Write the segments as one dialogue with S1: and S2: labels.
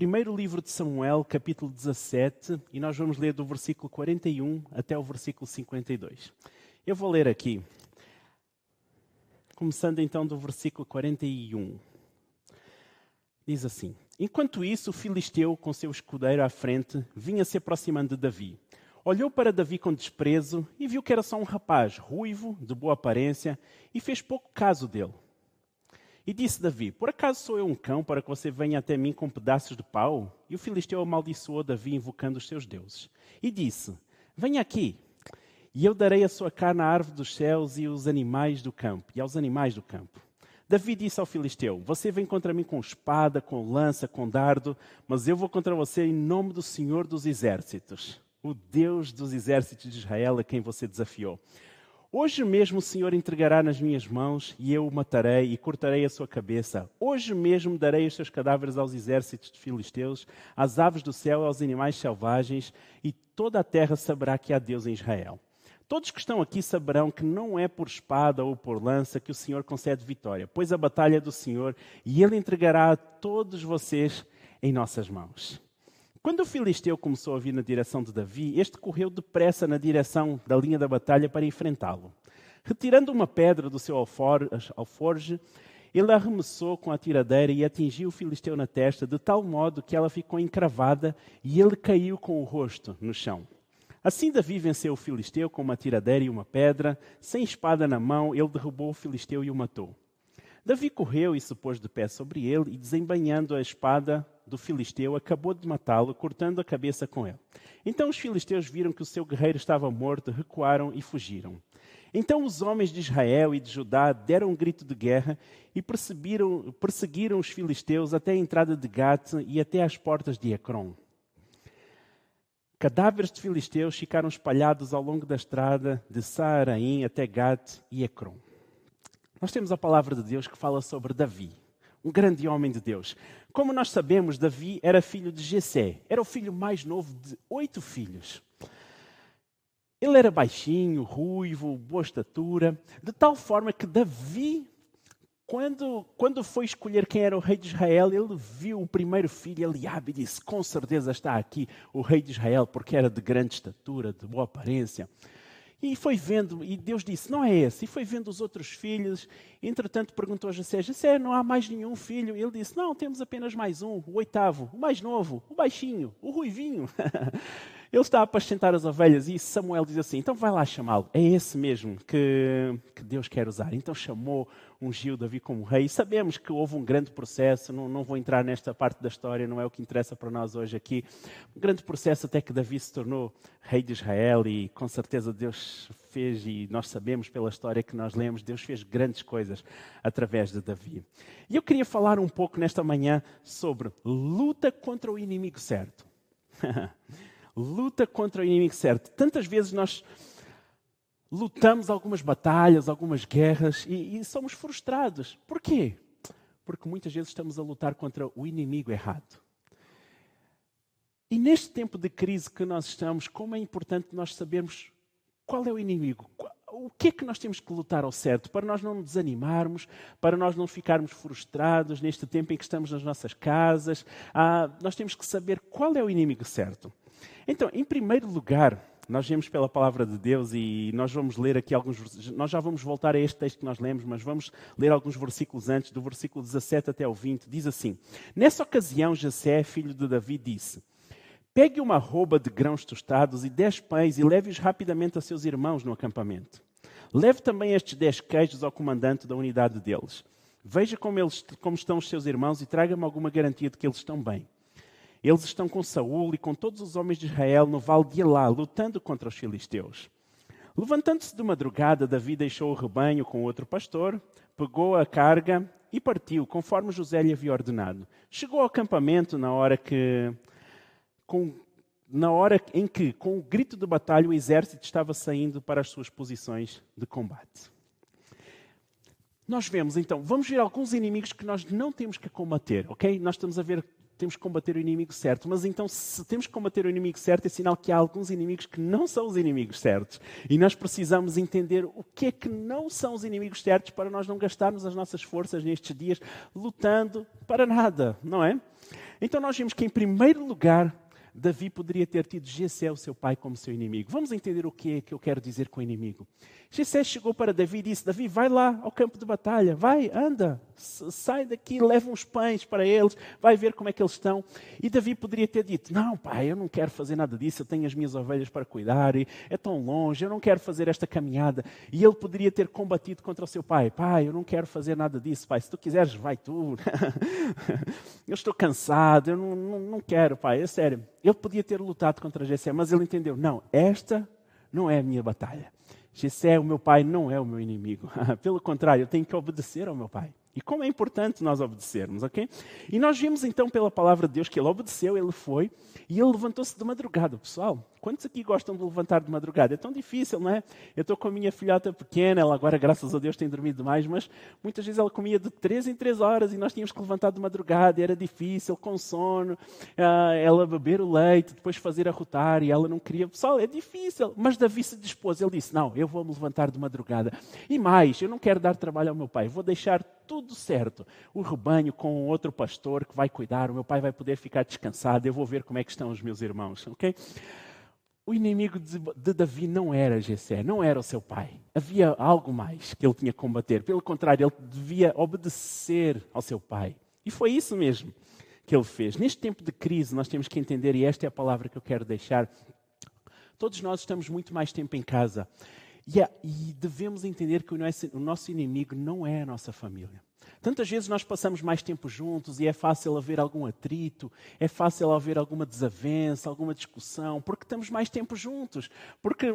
S1: primeiro livro de Samuel, capítulo 17, e nós vamos ler do versículo 41 até o versículo 52. Eu vou ler aqui, começando então do versículo 41. Diz assim: Enquanto isso, o filisteu, com seu escudeiro à frente, vinha se aproximando de Davi. Olhou para Davi com desprezo e viu que era só um rapaz ruivo, de boa aparência, e fez pouco caso dele. E disse Davi: Por acaso sou eu um cão para que você venha até mim com pedaços de pau? E o filisteu amaldiçoou Davi, invocando os seus deuses. E disse: Venha aqui, e eu darei a sua carne à árvore dos céus e aos animais do campo, e aos animais do campo. Davi disse ao filisteu: Você vem contra mim com espada, com lança, com dardo, mas eu vou contra você em nome do Senhor dos exércitos, o Deus dos exércitos de Israel a quem você desafiou. Hoje mesmo o Senhor entregará nas minhas mãos e eu o matarei e cortarei a sua cabeça. Hoje mesmo darei os seus cadáveres aos exércitos de filisteus, às aves do céu e aos animais selvagens, e toda a terra saberá que há Deus em Israel. Todos que estão aqui saberão que não é por espada ou por lança que o Senhor concede vitória, pois a batalha é do Senhor e ele entregará a todos vocês em nossas mãos. Quando o filisteu começou a vir na direção de Davi, este correu depressa na direção da linha da batalha para enfrentá-lo. Retirando uma pedra do seu alforge, ele arremessou com a tiradeira e atingiu o filisteu na testa, de tal modo que ela ficou encravada e ele caiu com o rosto no chão. Assim Davi venceu o filisteu com uma tiradeira e uma pedra, sem espada na mão, ele derrubou o filisteu e o matou. Davi correu e se pôs de pé sobre ele, e desembanhando a espada do filisteu, acabou de matá-lo, cortando a cabeça com ele. Então os filisteus viram que o seu guerreiro estava morto, recuaram e fugiram. Então os homens de Israel e de Judá deram um grito de guerra e perseguiram, os filisteus até a entrada de Gat e até às portas de Ecrom. Cadáveres de filisteus ficaram espalhados ao longo da estrada de Saaraim até Gat e Ecrom. Nós temos a palavra de Deus que fala sobre Davi, um grande homem de Deus. Como nós sabemos, Davi era filho de Jessé, era o filho mais novo de oito filhos. Ele era baixinho, ruivo, boa estatura, de tal forma que Davi, quando, quando foi escolher quem era o rei de Israel, ele viu o primeiro filho, Eliabe, e disse: Com certeza está aqui o rei de Israel, porque era de grande estatura, de boa aparência. E foi vendo, e Deus disse: Não é esse. E foi vendo os outros filhos. Entretanto, perguntou a Jessé: Jessé, não há mais nenhum filho? E ele disse: Não, temos apenas mais um, o oitavo, o mais novo, o baixinho, o ruivinho. ele está a apacentar as ovelhas e Samuel diz assim: Então vai lá chamá-lo. É esse mesmo que, que Deus quer usar. Então chamou ungiu Davi como rei. Sabemos que houve um grande processo, não, não vou entrar nesta parte da história, não é o que interessa para nós hoje aqui. Um grande processo até que Davi se tornou rei de Israel e com certeza Deus fez, e nós sabemos pela história que nós lemos, Deus fez grandes coisas através de Davi. E eu queria falar um pouco nesta manhã sobre luta contra o inimigo certo. luta contra o inimigo certo. Tantas vezes nós lutamos algumas batalhas, algumas guerras e, e, somos frustrados. Por quê? Porque muitas vezes estamos a lutar contra o inimigo errado. E neste tempo de crise que nós estamos, como é importante nós sabermos qual é o inimigo, o que é que nós temos que lutar ao certo, para nós não nos desanimarmos, para nós não ficarmos frustrados neste tempo em que estamos nas nossas casas. Ah, nós temos que saber qual é o inimigo certo. Então, em primeiro lugar, nós vemos pela palavra de Deus e nós vamos ler aqui alguns. Nós já vamos voltar a este texto que nós lemos, mas vamos ler alguns versículos antes, do versículo 17 até o 20. Diz assim: Nessa ocasião, Jessé, filho de Davi, disse: Pegue uma roupa de grãos tostados e dez pães e leve-os rapidamente a seus irmãos no acampamento. Leve também estes dez queijos ao comandante da unidade deles. Veja como, eles, como estão os seus irmãos e traga-me alguma garantia de que eles estão bem. Eles estão com Saul e com todos os homens de Israel no vale de Elá, lutando contra os filisteus. Levantando-se de madrugada, Davi deixou o rebanho com outro pastor, pegou a carga e partiu, conforme José lhe havia ordenado. Chegou ao acampamento na hora que, com, na hora em que, com o grito de batalha, o exército estava saindo para as suas posições de combate. Nós vemos então, vamos ver alguns inimigos que nós não temos que combater, ok? Nós estamos a ver temos que combater o inimigo certo. Mas então, se temos que combater o inimigo certo, é sinal que há alguns inimigos que não são os inimigos certos. E nós precisamos entender o que é que não são os inimigos certos para nós não gastarmos as nossas forças nestes dias lutando para nada, não é? Então nós vimos que, em primeiro lugar, Davi poderia ter tido Jessé, o seu pai, como seu inimigo. Vamos entender o que é que eu quero dizer com inimigo. Jessé chegou para Davi e disse: Davi, vai lá ao campo de batalha, vai, anda, sai daqui, leva uns pães para eles, vai ver como é que eles estão. E Davi poderia ter dito: Não, pai, eu não quero fazer nada disso, eu tenho as minhas ovelhas para cuidar, é tão longe, eu não quero fazer esta caminhada. E ele poderia ter combatido contra o seu pai: Pai, eu não quero fazer nada disso, pai, se tu quiseres, vai tu. eu estou cansado, eu não, não, não quero, pai, é sério. Ele podia ter lutado contra Jessé, mas ele entendeu: Não, esta não é a minha batalha. Jessé, o meu pai, não é o meu inimigo. Pelo contrário, eu tenho que obedecer ao meu pai. E como é importante nós obedecermos, ok? E nós vimos então pela palavra de Deus que ele obedeceu, ele foi, e ele levantou-se de madrugada. Pessoal, quantos aqui gostam de levantar de madrugada? É tão difícil, não é? Eu estou com a minha filhota pequena, ela agora, graças a Deus, tem dormido mais, mas muitas vezes ela comia de três em três horas e nós tínhamos que levantar de madrugada, era difícil, com sono, ah, ela beber o leite, depois fazer a rotar, e ela não queria. Pessoal, é difícil. Mas Davi se dispôs, ele disse: Não, eu vou me levantar de madrugada. E mais, eu não quero dar trabalho ao meu pai, vou deixar tudo certo. O rebanho com outro pastor que vai cuidar, o meu pai vai poder ficar descansado, eu vou ver como é que estão os meus irmãos, ok? O inimigo de, Davi não era Jessé, não era o seu pai. Havia algo mais que ele tinha que combater. Pelo contrário, ele devia obedecer ao seu pai. E foi isso mesmo que ele fez. Neste tempo de crise, nós temos que entender, e esta é a palavra que eu quero deixar. Todos nós estamos muito mais tempo em casa. E, e devemos entender que o nosso inimigo não é a nossa família. Tantas vezes nós passamos mais tempo juntos e é fácil haver algum atrito, é fácil haver alguma desavença, alguma discussão, porque estamos mais tempo juntos. Porque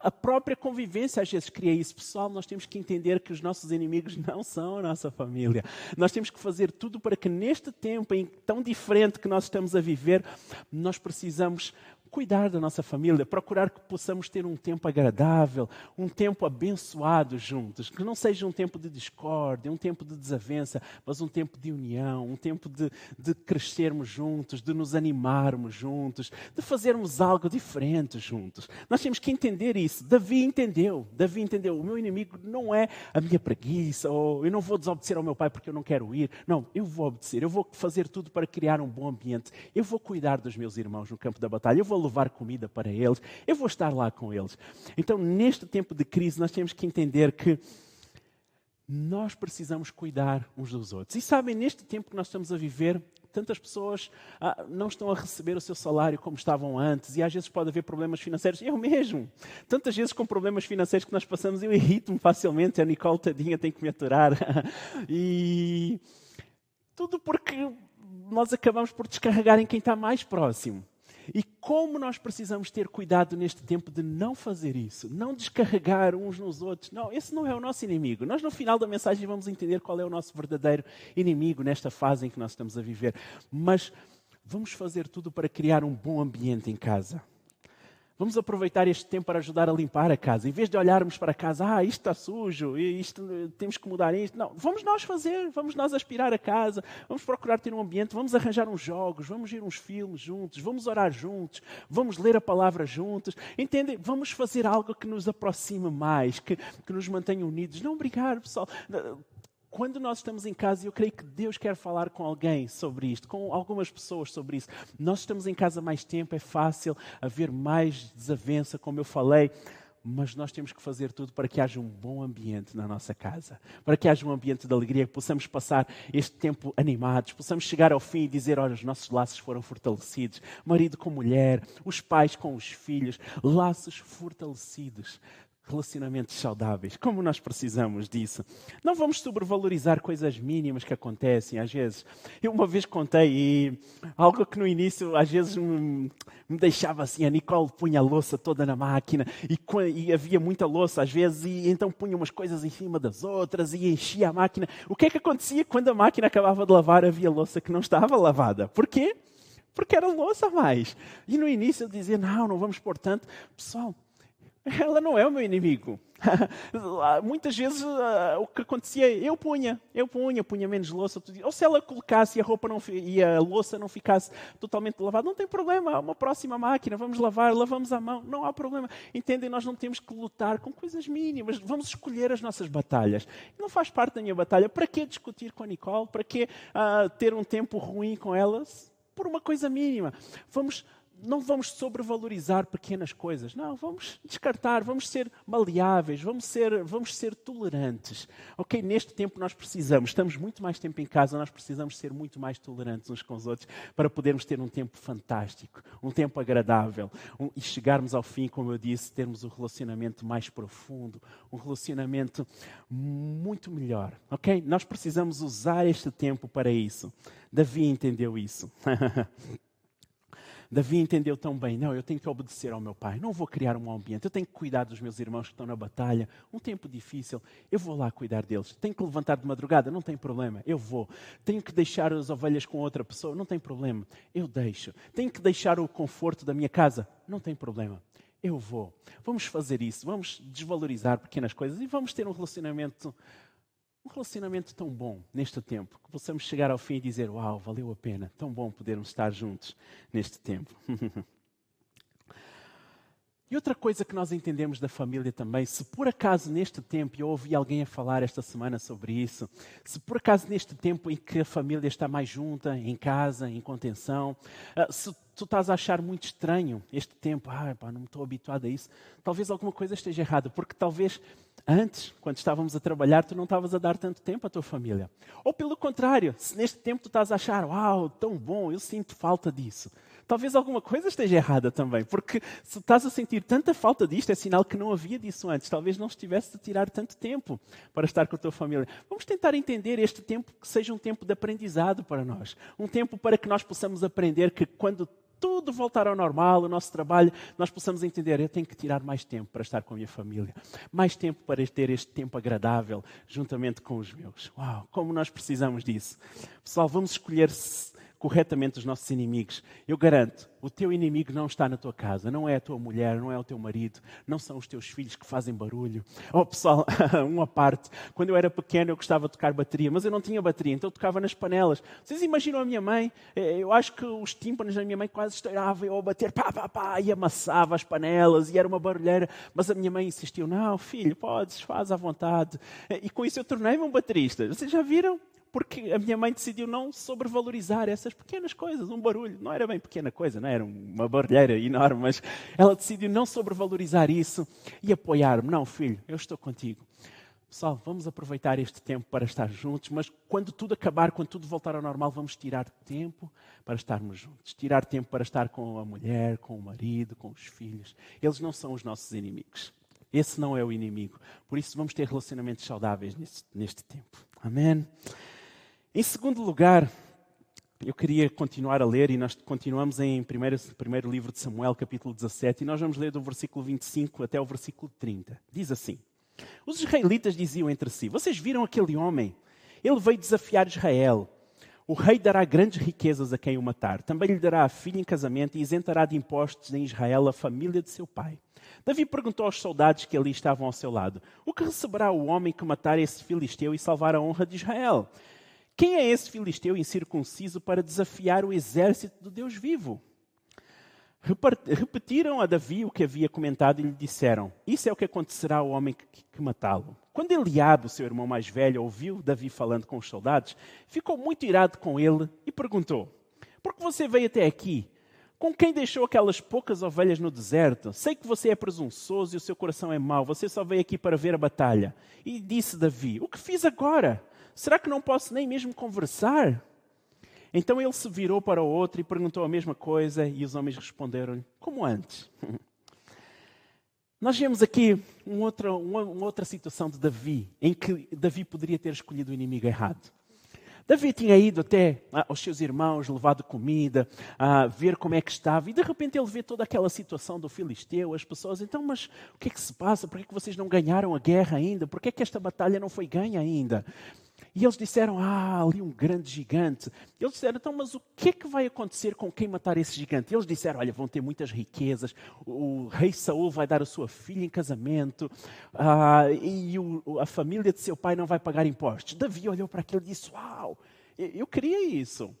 S1: a própria convivência às vezes cria isso. Pessoal, nós temos que entender que os nossos inimigos não são a nossa família. Nós temos que fazer tudo para que neste tempo em tão diferente que nós estamos a viver, nós precisamos cuidar da nossa família, procurar que possamos ter um tempo agradável, um tempo abençoado juntos, que não seja um tempo de discórdia, um tempo de desavença, mas um tempo de união, um tempo de, de crescermos juntos, de nos animarmos juntos, de fazermos algo diferente juntos. Nós temos que entender isso. Davi entendeu. Davi entendeu. O meu inimigo não é a minha preguiça, ou eu não vou desobedecer ao meu pai porque eu não quero ir. Não, eu vou obedecer. Eu vou fazer tudo para criar um bom ambiente. Eu vou cuidar dos meus irmãos no campo da batalha. Eu vou levar comida para eles, eu vou estar lá com eles. Então, neste tempo de crise, nós temos que entender que nós precisamos cuidar uns dos outros. E sabem, neste tempo que nós estamos a viver, tantas pessoas ah, não estão a receber o seu salário como estavam antes, e às vezes pode haver problemas financeiros. Eu mesmo, tantas vezes com problemas financeiros que nós passamos, eu irrito-me facilmente. A Nicole, tadinha, tem que me aturar. e tudo porque nós acabamos por descarregar em quem está mais próximo. E como nós precisamos ter cuidado neste tempo de não fazer isso, não descarregar uns nos outros. Não, esse não é o nosso inimigo. Nós, no final da mensagem, vamos entender qual é o nosso verdadeiro inimigo nesta fase em que nós estamos a viver. Mas vamos fazer tudo para criar um bom ambiente em casa. Vamos aproveitar este tempo para ajudar a limpar a casa. Em vez de olharmos para a casa, ah, isto está sujo, isto, temos que mudar isto. Não, vamos nós fazer, vamos nós aspirar a casa, vamos procurar ter um ambiente, vamos arranjar uns jogos, vamos ver uns filmes juntos, vamos orar juntos, vamos ler a palavra juntos. Entendem? Vamos fazer algo que nos aproxime mais, que, que nos mantenha unidos. Não brigar, pessoal quando nós estamos em casa, e eu creio que Deus quer falar com alguém sobre isto, com algumas pessoas sobre isso. Nós estamos em casa mais tempo, é fácil haver mais desavença, como eu falei, mas nós temos que fazer tudo para que haja um bom ambiente na nossa casa, para que haja um ambiente de alegria, que possamos passar este tempo animados, possamos chegar ao fim e dizer: olha, os nossos laços foram fortalecidos, marido com mulher, os pais com os filhos, laços fortalecidos relacionamentos saudáveis. Como nós precisamos disso? Não vamos sobrevalorizar coisas mínimas que acontecem às vezes. Eu uma vez contei algo que no início às vezes me, me deixava assim, a Nicole punha a louça toda na máquina e, e, havia muita louça às vezes e então punha umas coisas em cima das outras e enchia a máquina. O que é que acontecia quando a máquina acabava de lavar havia louça que não estava lavada? Porquê? Porque era louça mais. E no início eu dizia, não, não vamos pôr tanto. Pessoal, ela não é o meu inimigo. Muitas vezes uh, o que acontecia, eu punha, eu punha, punha menos louça. Ou se ela colocasse e a roupa não, e a louça não ficasse totalmente lavada, não tem problema, há uma próxima máquina, vamos lavar, lavamos a mão, não há problema. Entendem? Nós não temos que lutar com coisas mínimas, vamos escolher as nossas batalhas. Não faz parte da minha batalha. Para que discutir com a Nicole? Para que uh, ter um tempo ruim com elas? Por uma coisa mínima. Vamos não vamos sobrevalorizar pequenas coisas. Não, vamos descartar, vamos ser maleáveis, vamos ser, vamos ser tolerantes. Ok, neste tempo nós precisamos, estamos muito mais tempo em casa, nós precisamos ser muito mais tolerantes uns com os outros para podermos ter um tempo fantástico, um tempo agradável um, e chegarmos ao fim, como eu disse, termos um relacionamento mais profundo, um relacionamento muito melhor. Ok? Nós precisamos usar este tempo para isso. Davi entendeu isso. Davi entendeu tão bem: não, eu tenho que obedecer ao meu pai, não vou criar um ambiente, eu tenho que cuidar dos meus irmãos que estão na batalha, um tempo difícil, eu vou lá cuidar deles. Tenho que levantar de madrugada, não tem problema, eu vou. Tenho que deixar as ovelhas com outra pessoa, não tem problema, eu deixo. Tenho que deixar o conforto da minha casa, não tem problema. Eu vou. Vamos fazer isso, vamos desvalorizar pequenas coisas e vamos ter um relacionamento um relacionamento tão bom neste tempo, que possamos chegar ao fim e dizer: Uau, valeu a pena, tão bom podermos estar juntos neste tempo. e outra coisa que nós entendemos da família também, se por acaso neste tempo, eu ouvi alguém a falar esta semana sobre isso, se por acaso neste tempo em que a família está mais junta, em casa, em contenção, ah, se tu estás a achar muito estranho este tempo, ah, pá, não estou habituado a isso, talvez alguma coisa esteja errada, porque talvez antes, quando estávamos a trabalhar, tu não estavas a dar tanto tempo à tua família. Ou pelo contrário, se neste tempo tu estás a achar, uau, tão bom, eu sinto falta disso. Talvez alguma coisa esteja errada também, porque se estás a sentir tanta falta disto, é sinal que não havia disso antes. Talvez não estivesse a tirar tanto tempo para estar com a tua família. Vamos tentar entender este tempo que seja um tempo de aprendizado para nós. Um tempo para que nós possamos aprender que quando tudo voltar ao normal, o nosso trabalho, nós possamos entender, eu tenho que tirar mais tempo para estar com a minha família, mais tempo para ter este tempo agradável juntamente com os meus. Uau, como nós precisamos disso. Pessoal, vamos escolher corretamente os nossos inimigos. Eu garanto, o teu inimigo não está na tua casa, não é a tua mulher, não é o teu marido, não são os teus filhos que fazem barulho. Oh, pessoal, uma parte. Quando eu era pequeno, eu gostava de tocar bateria, mas eu não tinha bateria, então eu tocava nas panelas. Vocês imaginam a minha mãe? Eh, eu acho que os tímpanos da minha mãe quase estouravam eu a bater, pá, pá, pá, e amassava as panelas, e era uma barulheira. Mas a minha mãe insistiu: não, filho, podes, faz à vontade. Eh, e com isso eu tornei-me um baterista. Vocês já viram? Porque a minha mãe decidiu não sobrevalorizar essas pequenas coisas, um barulho. Não era bem pequena coisa, não era uma barulheira enorme, mas ela decidiu não sobrevalorizar isso e apoiar-me. Não, filho, eu estou contigo. Pessoal, vamos aproveitar este tempo para estar juntos, mas quando tudo acabar, quando tudo voltar ao normal, vamos tirar tempo para estarmos juntos. Tirar tempo para estar com a mulher, com o marido, com os filhos. Eles não são os nossos inimigos. Esse não é o inimigo. Por isso, vamos ter relacionamentos saudáveis neste, neste tempo. Amém? Em segundo lugar, eu queria continuar a ler e nós continuamos em primeiro, primeiro livro de Samuel, capítulo 17, e nós vamos ler do versículo 25 até o versículo 30. Diz assim: Os israelitas diziam entre si: Vocês viram aquele homem? Ele veio desafiar Israel. O rei dará grandes riquezas a quem o matar. Também lhe dará a filha em casamento e isentará de impostos em Israel a família de seu pai. Davi perguntou aos soldados que ali estavam ao seu lado: O que receberá o homem que matar esse filisteu e salvar a honra de Israel? Quem é esse filisteu incircunciso para desafiar o exército do Deus vivo? Repetiram a Davi o que havia comentado e lhe disseram: Isso é o que acontecerá ao homem que, que matá-lo. Quando Eliabe, seu irmão mais velho, ouviu Davi falando com os soldados, ficou muito irado com ele e perguntou: Por que você veio até aqui? Com quem deixou aquelas poucas ovelhas no deserto? Sei que você é presunçoso e o seu coração é mau. Você só veio aqui para ver a batalha. E disse Davi: O que fiz agora? Será que não posso nem mesmo conversar? Então ele se virou para o outro e perguntou a mesma coisa, e os homens responderam-lhe, como antes. Nós vemos aqui uma outra, uma, uma outra situação de Davi, em que Davi poderia ter escolhido o inimigo errado. Davi tinha ido até ah, aos seus irmãos, levado comida, a ver como é que estava, e de repente ele vê toda aquela situação do filisteu, as pessoas, então, mas o que é que se passa? Por que, é que vocês não ganharam a guerra ainda? Por que é que esta batalha não foi ganha ainda? E eles disseram: Ah, ali um grande gigante. Eles disseram: Então, mas o que é que vai acontecer com quem matar esse gigante? Eles disseram: Olha, vão ter muitas riquezas. O rei Saul vai dar a sua filha em casamento. Ah, e o, a família de seu pai não vai pagar impostos. Davi olhou para aquilo e disse: Uau, eu queria isso.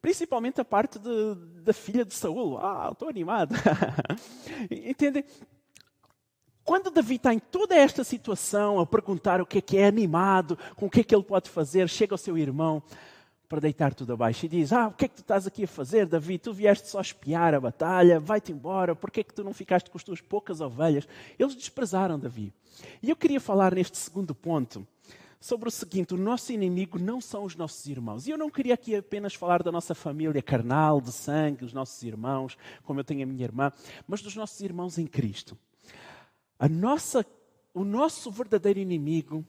S1: Principalmente a parte de, da filha de Saul. Ah, estou animado. Entendem? Quando Davi está em toda esta situação, a perguntar o que é que é animado, com o que é que ele pode fazer, chega ao seu irmão para deitar tudo abaixo e diz: Ah, o que é que tu estás aqui a fazer, Davi? Tu vieste só espiar a batalha, vai-te embora, por que é que tu não ficaste com as tuas poucas ovelhas? Eles desprezaram Davi. E eu queria falar neste segundo ponto sobre o seguinte: o nosso inimigo não são os nossos irmãos. E eu não queria aqui apenas falar da nossa família carnal, de sangue, os nossos irmãos, como eu tenho a minha irmã, mas dos nossos irmãos em Cristo. A nossa, o nosso verdadeiro inimigo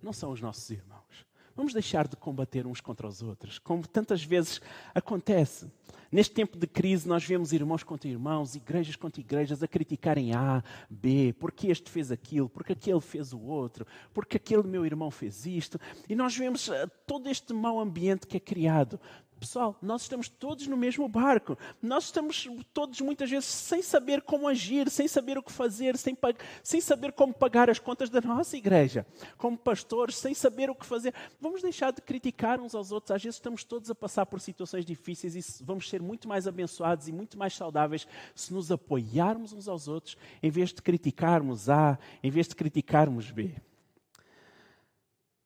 S1: não são os nossos irmãos. Vamos deixar de combater uns contra os outros, como tantas vezes acontece. Neste tempo de crise, nós vemos irmãos contra irmãos, igrejas contra igrejas a criticarem A, B, porque este fez aquilo, porque aquele fez o outro, porque aquele meu irmão fez isto. E nós vemos eh, todo este mau ambiente que é criado. Pessoal, nós estamos todos no mesmo barco. Nós estamos todos muitas vezes sem saber como agir, sem saber o que fazer, sem, sem saber como pagar as contas da nossa igreja. Como pastores, sem saber o que fazer. Vamos deixar de criticar uns aos outros. Às vezes estamos todos a passar por situações difíceis e vamos ser muito mais abençoados e muito mais saudáveis se nos apoiarmos uns aos outros, em vez de criticarmos A, em vez de criticarmos B.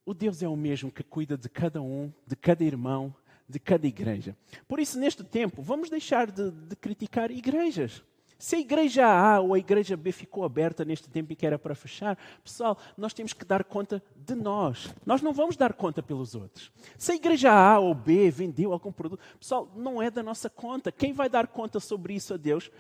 S1: O Deus é o mesmo que cuida de cada um, de cada irmão, de cada igreja. Por isso, neste tempo, vamos deixar de, de criticar igrejas. Se a igreja A ou a igreja B ficou aberta neste tempo e que era para fechar, pessoal, nós temos que dar conta de nós. Nós não vamos dar conta pelos outros. Se a igreja A ou B vendeu algum produto, pessoal, não é da nossa conta. Quem vai dar conta sobre isso a Deus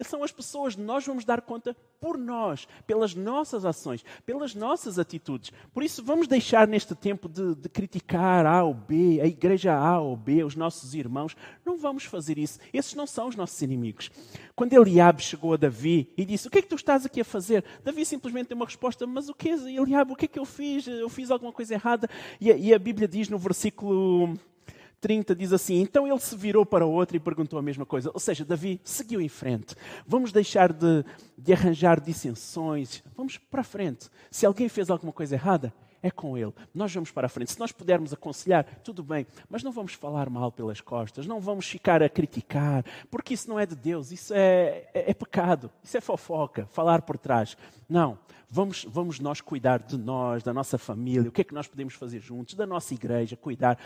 S1: são as pessoas, nós vamos dar conta por nós, pelas nossas ações, pelas nossas atitudes. Por isso, vamos deixar neste tempo de, de, criticar A ou B, a igreja A ou B, os nossos irmãos. Não vamos fazer isso. Esses não são os nossos inimigos. Quando Eliabe chegou a Davi e disse: O que é que tu estás aqui a fazer? Davi simplesmente deu uma resposta: Mas o que é, Eliabe? O que é que eu fiz? Eu fiz alguma coisa errada? E a, e a Bíblia diz no versículo 30 diz assim: Então ele se virou para o outro e perguntou a mesma coisa. Ou seja, Davi seguiu em frente. Vamos deixar de, de arranjar dissensões. Vamos para a frente. Se alguém fez alguma coisa errada, é com Ele. Nós vamos para a frente. Se nós pudermos aconselhar, tudo bem, mas não vamos falar mal pelas costas, não vamos ficar a criticar, porque isso não é de Deus, isso é, é, é pecado, isso é fofoca, falar por trás. Não, vamos, vamos nós cuidar de nós, da nossa família, o que é que nós podemos fazer juntos, da nossa igreja, cuidar,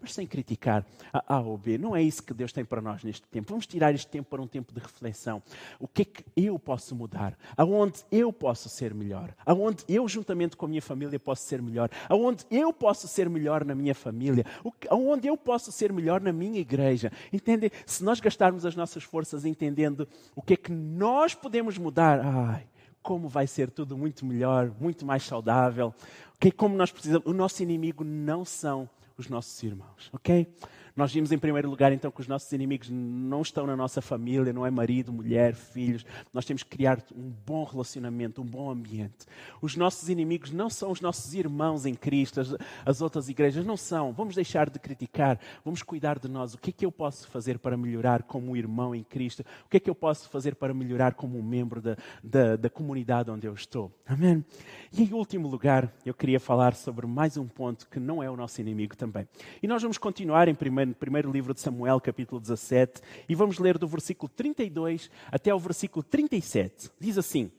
S1: mas sem criticar a A ou B. Não é isso que Deus tem para nós neste tempo. Vamos tirar este tempo para um tempo de reflexão. O que é que eu posso mudar? Aonde eu posso ser melhor? Aonde eu, juntamente com a minha família, posso ser melhor? Aonde eu posso ser melhor na minha família? Aonde eu posso ser melhor na minha igreja? Entende? Se nós gastarmos as nossas forças entendendo o que é que nós podemos mudar, ai, como vai ser tudo muito melhor, muito mais saudável. Okay? Como nós precisamos. O nosso inimigo não são os nossos irmãos, ok? Nós vimos em primeiro lugar então que os nossos inimigos não estão na nossa família, não é marido, mulher, filhos. Nós temos que criar um bom relacionamento, um bom ambiente. Os nossos inimigos não são os nossos irmãos em Cristo, as, as outras igrejas não são. Vamos deixar de criticar, vamos cuidar de nós. O que é que eu posso fazer para melhorar como irmão em Cristo? O que é que eu posso fazer para melhorar como membro da, da, da comunidade onde eu estou? Amém? E em último lugar, eu queria falar sobre mais um ponto que não é o nosso inimigo também. E nós vamos continuar em primeiro no primeiro livro de Samuel, capítulo 17, e vamos ler do versículo 32 até o versículo 37. Diz assim: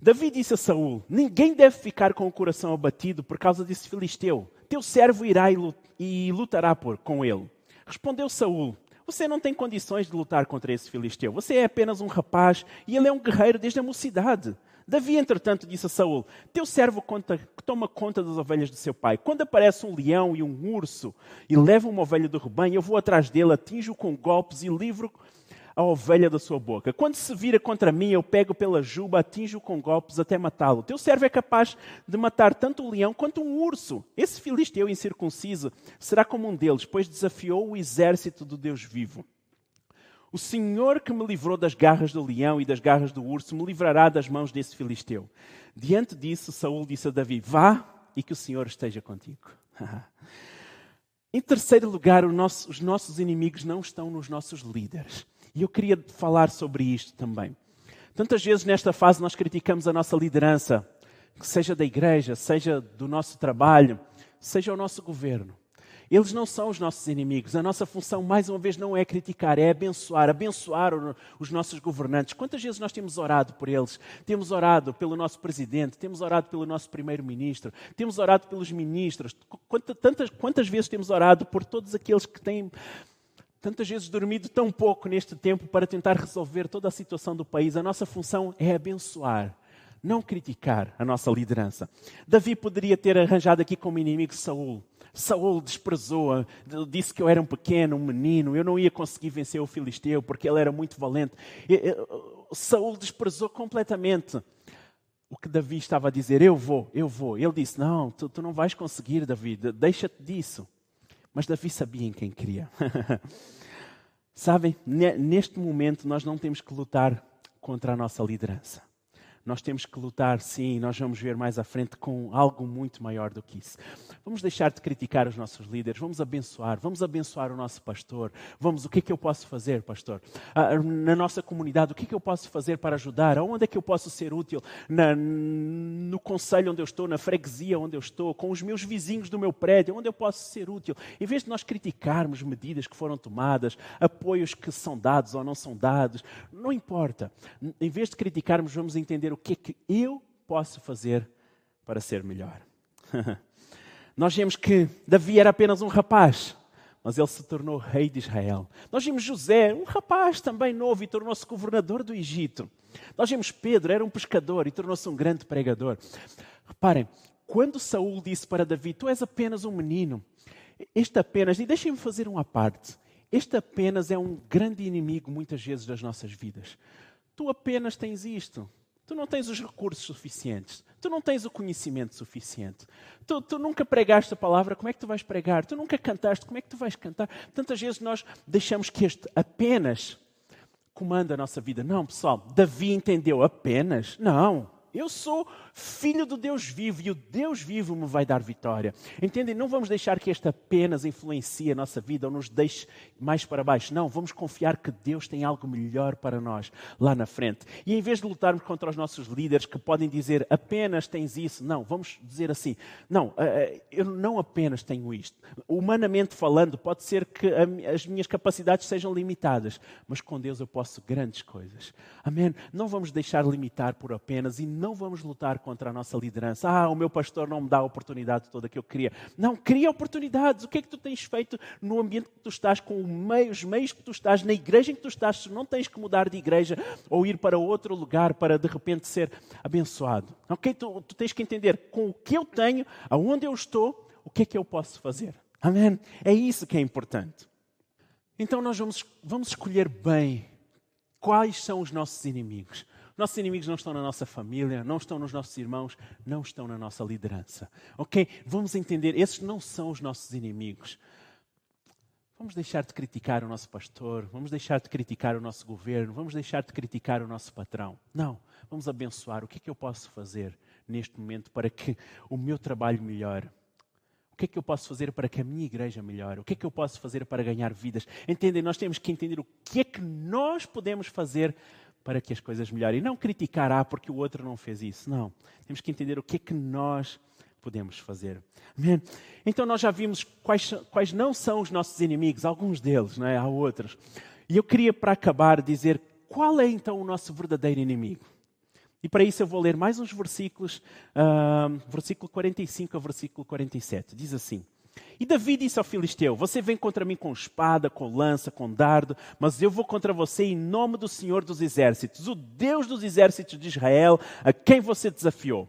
S1: Davi disse a Saul: Ninguém deve ficar com o coração abatido por causa desse filisteu. Teu servo irá e lutará por, com ele. Respondeu Saul: Você não tem condições de lutar contra esse filisteu. Você é apenas um rapaz e ele é um guerreiro desde a mocidade. Davi, entretanto, disse a Saul: Teu servo conta, toma conta das ovelhas do seu pai. Quando aparece um leão e um urso e leva uma ovelha do rebanho, eu vou atrás dele, atinjo-o com golpes e livro a ovelha da sua boca. Quando se vira contra mim, eu pego pela juba, atinjo-o com golpes até matá-lo. Teu servo é capaz de matar tanto o leão quanto um urso. Esse filisteu incircunciso será como um deles, pois desafiou o exército do Deus vivo. O Senhor que me livrou das garras do leão e das garras do urso me livrará das mãos desse filisteu. Diante disso, Saul disse a Davi: Vá e que o Senhor esteja contigo. em terceiro lugar, nosso, os nossos inimigos não estão nos nossos líderes. E eu queria falar sobre isto também. Tantas vezes nesta fase nós criticamos a nossa liderança, seja da igreja, seja do nosso trabalho, seja o nosso governo. Eles não são os nossos inimigos. A nossa função, mais uma vez, não é criticar, é abençoar, abençoar os nossos governantes. Quantas vezes nós temos orado por eles? Temos orado pelo nosso presidente, temos orado pelo nosso primeiro-ministro, temos orado pelos ministros. Quantas, quantas vezes temos orado por todos aqueles que têm tantas vezes dormido tão pouco neste tempo para tentar resolver toda a situação do país? A nossa função é abençoar não criticar a nossa liderança. Davi poderia ter arranjado aqui como inimigo Saul. Saul desprezou, disse que eu era um pequeno, um menino, eu não ia conseguir vencer o filisteu porque ele era muito valente. Saul desprezou completamente o que Davi estava a dizer: Eu vou, eu vou. Ele disse: Não, tu, tu não vais conseguir, Davi, deixa-te disso. Mas Davi sabia em quem queria. Sabem, neste momento nós não temos que lutar contra a nossa liderança nós temos que lutar, sim, nós vamos ver mais à frente com algo muito maior do que isso. Vamos deixar de criticar os nossos líderes, vamos abençoar, vamos abençoar o nosso pastor. Vamos, o que é que eu posso fazer, pastor? Ah, na nossa comunidade, o que é que eu posso fazer para ajudar? Onde é que eu posso ser útil? Na, no conselho onde eu estou, na freguesia onde eu estou, com os meus vizinhos do meu prédio, onde eu posso ser útil? Em vez de nós criticarmos medidas que foram tomadas, apoios que são dados ou não são dados, não importa. Em vez de criticarmos, vamos entender o que é que eu posso fazer para ser melhor. Nós vemos que Davi era apenas um rapaz, mas ele se tornou rei de Israel. Nós vimos José, um rapaz também novo, e tornou-se governador do Egito. Nós vimos Pedro, era um pescador e tornou-se um grande pregador. Reparem, quando Saul disse para Davi: Tu és apenas um menino, este apenas, e deixem-me fazer uma parte, este apenas é um grande inimigo muitas vezes das nossas vidas. Tu apenas tens isto, Tu não tens os recursos suficientes. Tu não tens o conhecimento suficiente. Tu, tu, nunca pregaste a palavra, como é que tu vais pregar? Tu nunca cantaste, como é que tu vais cantar? Tantas vezes nós deixamos que este apenas comanda a nossa vida. Não, pessoal, Davi entendeu apenas? Não. Eu sou filho do Deus vivo e o Deus vivo me vai dar vitória. Entendem? Não vamos deixar que esta apenas influencie a nossa vida ou nos deixe mais para baixo. Não, vamos confiar que Deus tem algo melhor para nós lá na frente. E em vez de lutarmos contra os nossos líderes que podem dizer apenas tens isso, não, vamos dizer assim: não, eh, eh, eu não apenas tenho isto. Humanamente falando, pode ser que as minhas capacidades sejam limitadas, mas com Deus eu posso grandes coisas. Amém? Não vamos deixar limitar por apenas e não vamos lutar contra a nossa liderança. Ah, o meu pastor não me dá a oportunidade toda que eu queria. Não, cria oportunidades. O que é que tu tens feito no ambiente que tu estás, com os meios que tu estás, na igreja em que tu estás? Não tens que mudar de igreja ou ir para outro lugar para de repente ser abençoado. Ok? Tu, tu tens que entender com o que eu tenho, aonde eu estou, o que é que eu posso fazer. Amém? É isso que é importante. Então nós vamos, vamos escolher bem quais são os nossos inimigos. Nossos inimigos não estão na nossa família, não estão nos nossos irmãos, não estão na nossa liderança. Ok? Vamos entender, esses não são os nossos inimigos. Vamos deixar de criticar o nosso pastor, vamos deixar de criticar o nosso governo, vamos deixar de criticar o nosso patrão. Não, vamos abençoar. O que é que eu posso fazer neste momento para que o meu trabalho melhore? O que é que eu posso fazer para que a minha igreja melhore? O que é que eu posso fazer para ganhar vidas? Entendem? Nós temos que entender o que é que nós podemos fazer para que as coisas melhorem. Não criticar, ah, porque o outro não fez isso. Não. Temos que entender o que é que nós podemos fazer. Amém? Então nós já vimos quais, quais não são os nossos inimigos, alguns deles, não é? há outros. E eu queria, para acabar, dizer qual é então o nosso verdadeiro inimigo. E para isso eu vou ler mais uns versículos, uh, versículo 45 a versículo 47. Diz assim: e Davi disse ao filisteu: Você vem contra mim com espada, com lança, com dardo, mas eu vou contra você em nome do Senhor dos exércitos, o Deus dos exércitos de Israel, a quem você desafiou.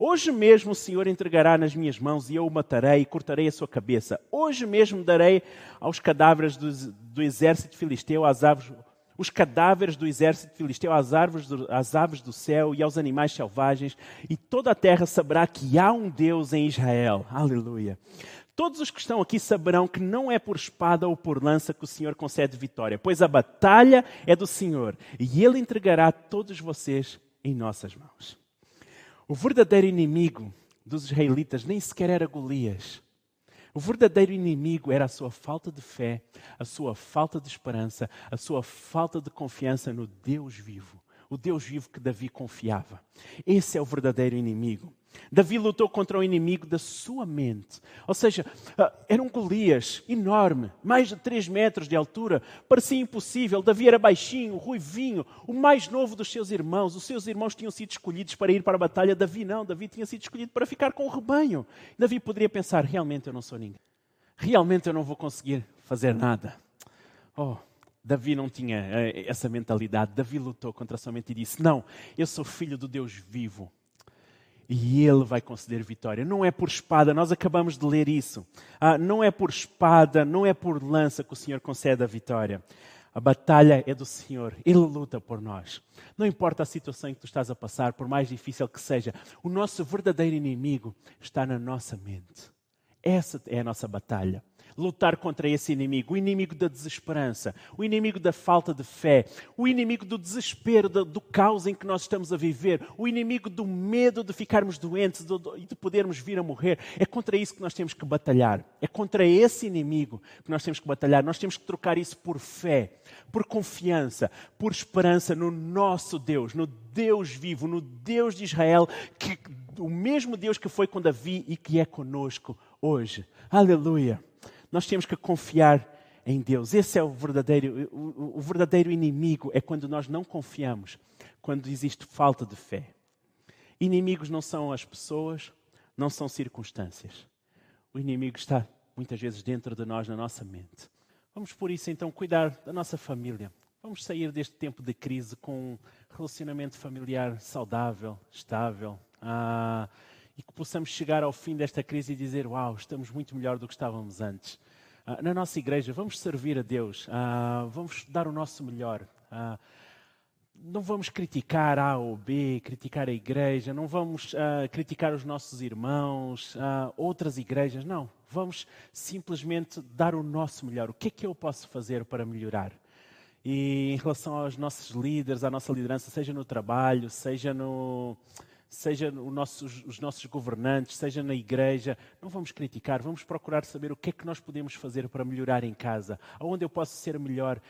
S1: Hoje mesmo o Senhor entregará nas minhas mãos e eu o matarei e cortarei a sua cabeça. Hoje mesmo darei aos cadáveres do, do exército filisteu, às aves, os cadáveres do exército filisteu às, árvores do, às aves do céu e aos animais selvagens, e toda a terra saberá que há um Deus em Israel. Aleluia. Todos os que estão aqui saberão que não é por espada ou por lança que o Senhor concede vitória, pois a batalha é do Senhor e Ele entregará todos vocês em nossas mãos. O verdadeiro inimigo dos israelitas nem sequer era Golias. O verdadeiro inimigo era a sua falta de fé, a sua falta de esperança, a sua falta de confiança no Deus vivo. O Deus vivo que Davi confiava. Esse é o verdadeiro inimigo. Davi lutou contra o inimigo da sua mente. Ou seja, ah, era um Golias enorme, mais de 3 metros de altura, parecia impossível. Davi era baixinho, ruivinho, o mais novo dos seus irmãos. Os seus irmãos tinham sido escolhidos para ir para a batalha. Davi não, Davi tinha sido escolhido para ficar com o rebanho. Davi poderia pensar: realmente eu não sou ninguém. Realmente eu não vou conseguir fazer nada. Oh, Davi não tinha eh, essa mentalidade. Davi lutou contra a sua mente e disse: Não, eu sou filho do Deus vivo e Ele vai conceder vitória. Não é por espada, nós acabamos de ler isso. Ah, não é por espada, não é por lança que o Senhor concede a vitória. A batalha é do Senhor, Ele luta por nós. Não importa a situação em que tu estás a passar, por mais difícil que seja, o nosso verdadeiro inimigo está na nossa mente. Essa é a nossa batalha lutar contra esse inimigo, o inimigo da desesperança, o inimigo da falta de fé, o inimigo do desespero, do, caos em que nós estamos a viver, o inimigo do medo de ficarmos doentes e de podermos vir a morrer. É contra isso que nós temos que batalhar. É contra esse inimigo que nós temos que batalhar. Nós temos que trocar isso por fé, por confiança, por esperança no nosso Deus, no Deus vivo, no Deus de Israel, que o mesmo Deus que foi com Davi e que é conosco hoje. Aleluia nós temos que confiar em Deus. Esse é o verdadeiro, o, o verdadeiro inimigo, é quando nós não confiamos, quando existe falta de fé. Inimigos não são as pessoas, não são circunstâncias. O inimigo está muitas vezes dentro de nós, na nossa mente. Vamos por isso então cuidar da nossa família. Vamos sair deste tempo de crise com um relacionamento familiar saudável, estável. Ah, e que possamos chegar ao fim desta crise e dizer: Uau, estamos muito melhor do que estávamos antes. Uh, na nossa igreja, vamos servir a Deus, uh, vamos dar o nosso melhor. Uh, não vamos criticar A ou B, criticar a igreja, não vamos criticar os nossos irmãos, outras igrejas, não. Vamos simplesmente dar o nosso melhor. O que é que eu posso fazer para melhorar? E em relação aos nossos líderes, à nossa liderança, seja no trabalho, seja no, seja nossos, os nossos governantes, seja na igreja, não vamos criticar, vamos procurar saber o que é que nós podemos fazer para melhorar em casa, aonde eu posso ser melhor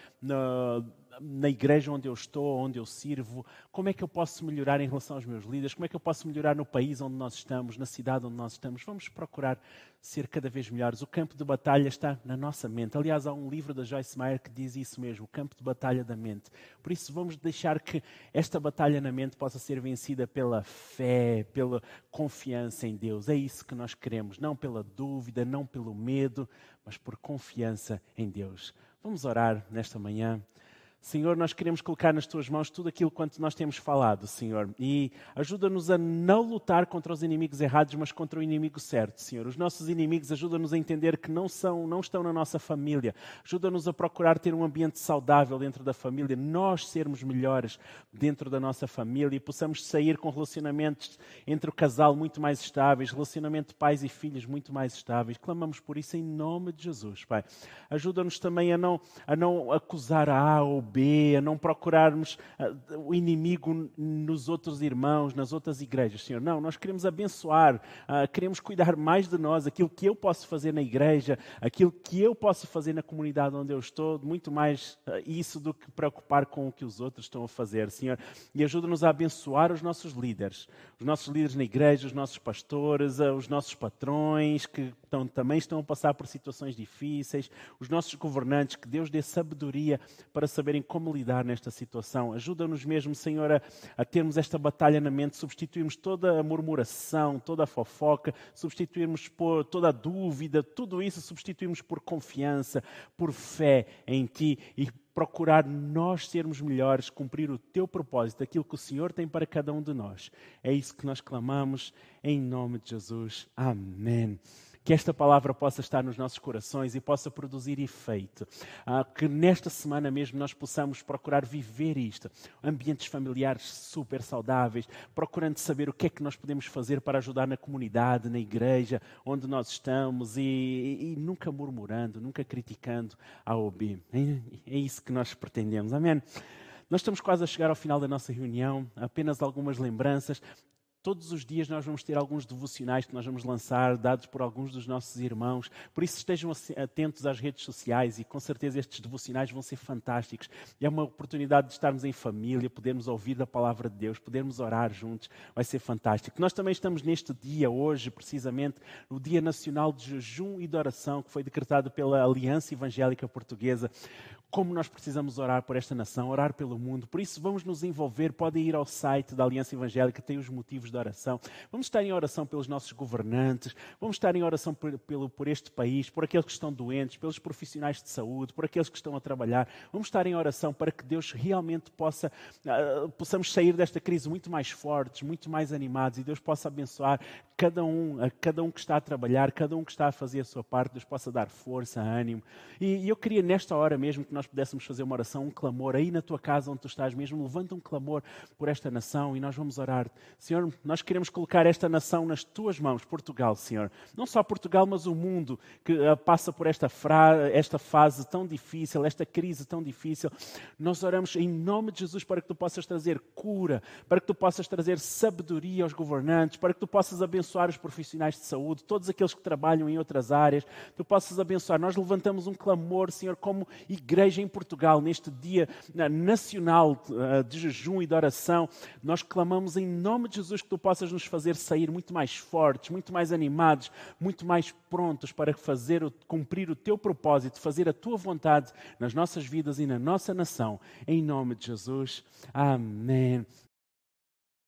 S1: na igreja onde eu estou, onde eu sirvo, como é que eu posso melhorar em relação aos meus líderes, como é que eu posso melhorar no país onde nós estamos, na cidade onde nós estamos. Vamos procurar ser cada vez melhores. O campo de batalha está na nossa mente. Aliás, há um livro da Joyce Meyer que diz isso mesmo, o campo de batalha da mente. Por isso, vamos deixar que esta batalha na mente possa ser vencida pela fé, pela confiança em Deus. É isso que nós queremos, não pela dúvida, não pelo medo, mas por confiança em Deus. Vamos orar nesta manhã. Senhor, nós queremos colocar nas tuas mãos tudo aquilo quanto nós temos falado, Senhor. E ajuda-nos a não lutar contra os inimigos errados, mas contra o inimigo certo, Senhor. Os nossos inimigos ajuda-nos a entender que não são, não estão na nossa família. Ajuda-nos a procurar ter um ambiente saudável dentro da família, nós sermos melhores dentro da nossa família e possamos sair com relacionamentos entre o casal muito mais estáveis, relacionamento de pais e filhos muito mais estáveis. Clamamos por isso em nome de Jesus, Pai. Ajuda-nos também a não, a não acusar a ou B, a não procurarmos uh, o inimigo nos outros irmãos, nas outras igrejas, Senhor. Não, nós queremos abençoar, uh, queremos cuidar mais de nós, aquilo que eu posso fazer na igreja, aquilo que eu posso fazer na comunidade onde eu estou, muito mais uh, isso do que preocupar com o que os outros estão a fazer, Senhor. E ajuda-nos a abençoar os nossos líderes, os nossos líderes na igreja, os nossos pastores, os nossos patrões que estão, também estão a passar por situações difíceis, os nossos governantes, que Deus dê sabedoria para saberem como lidar nesta situação. Ajuda-nos mesmo, Senhor, a, a, termos esta batalha na mente, substituirmos toda a murmuração, toda a fofoca, substituirmos por toda a dúvida, tudo isso substituirmos por confiança, por fé em Ti e procurar nós sermos melhores, cumprir o Teu propósito, aquilo que o Senhor tem para cada um de nós. É isso que nós clamamos em nome de Jesus. Amém que esta palavra possa estar nos nossos corações e possa produzir efeito. Ah, que nesta semana mesmo nós possamos procurar viver isto. Ambientes familiares super saudáveis, procurando saber o que é que nós podemos fazer para ajudar na comunidade, na igreja, onde nós estamos e, e, e nunca murmurando, nunca criticando a OB. É, é isso que nós pretendemos. Amém? Nós estamos quase a chegar ao final da nossa reunião, apenas algumas lembranças Todos os dias nós vamos ter alguns devocionais que nós vamos lançar, dados por alguns dos nossos irmãos. Por isso estejam atentos às redes sociais e com certeza estes devocionais vão ser fantásticos. É uma oportunidade de estarmos em família, podermos ouvir da palavra de Deus, podermos orar juntos. Vai ser fantástico. Nós também estamos neste dia, hoje, precisamente, no Dia Nacional de Jejum e de Oração, que foi decretado pela Aliança Evangélica Portuguesa como nós precisamos orar por esta nação, orar pelo mundo. Por isso, vamos nos envolver. Podem ir ao site da Aliança Evangélica, tem os motivos oração. Vamos estar em oração pelos nossos governantes, vamos estar em oração por, pelo, por este país, por aqueles que estão doentes, pelos profissionais de saúde, por aqueles que estão a trabalhar. Vamos estar em oração para que Deus realmente possa, uh, possamos sair desta crise muito mais fortes, muito mais animados e Deus possa abençoar cada um, a cada um que está a trabalhar, cada um que está a fazer a sua parte, Deus possa dar força, ânimo. E, e eu queria nesta hora mesmo que nós pudéssemos fazer uma oração, um clamor, aí na tua casa onde tu estás mesmo, levanta um clamor por esta nação e nós vamos orar. Senhor, nós queremos colocar esta nação nas tuas mãos, Portugal, Senhor. Não só Portugal, mas o mundo que uh, passa por esta, esta fase tão difícil, esta crise tão difícil. Nós oramos em nome de Jesus para que tu possas trazer cura, para que tu possas trazer sabedoria aos governantes, para que tu possas abençoar os profissionais de saúde, todos aqueles que trabalham em outras áreas, tu possas abençoar. Nós levantamos um clamor, Senhor, como igreja igreja em Portugal, neste dia eh, nacional eh, de jejum e de oração, nós clamamos em nome de Jesus que tu possas nos fazer sair muito mais fortes, muito mais animados, muito mais prontos para fazer, cumprir o teu propósito, fazer a tua vontade nas nossas vidas e na nossa nação. Em nome de Jesus. Amém.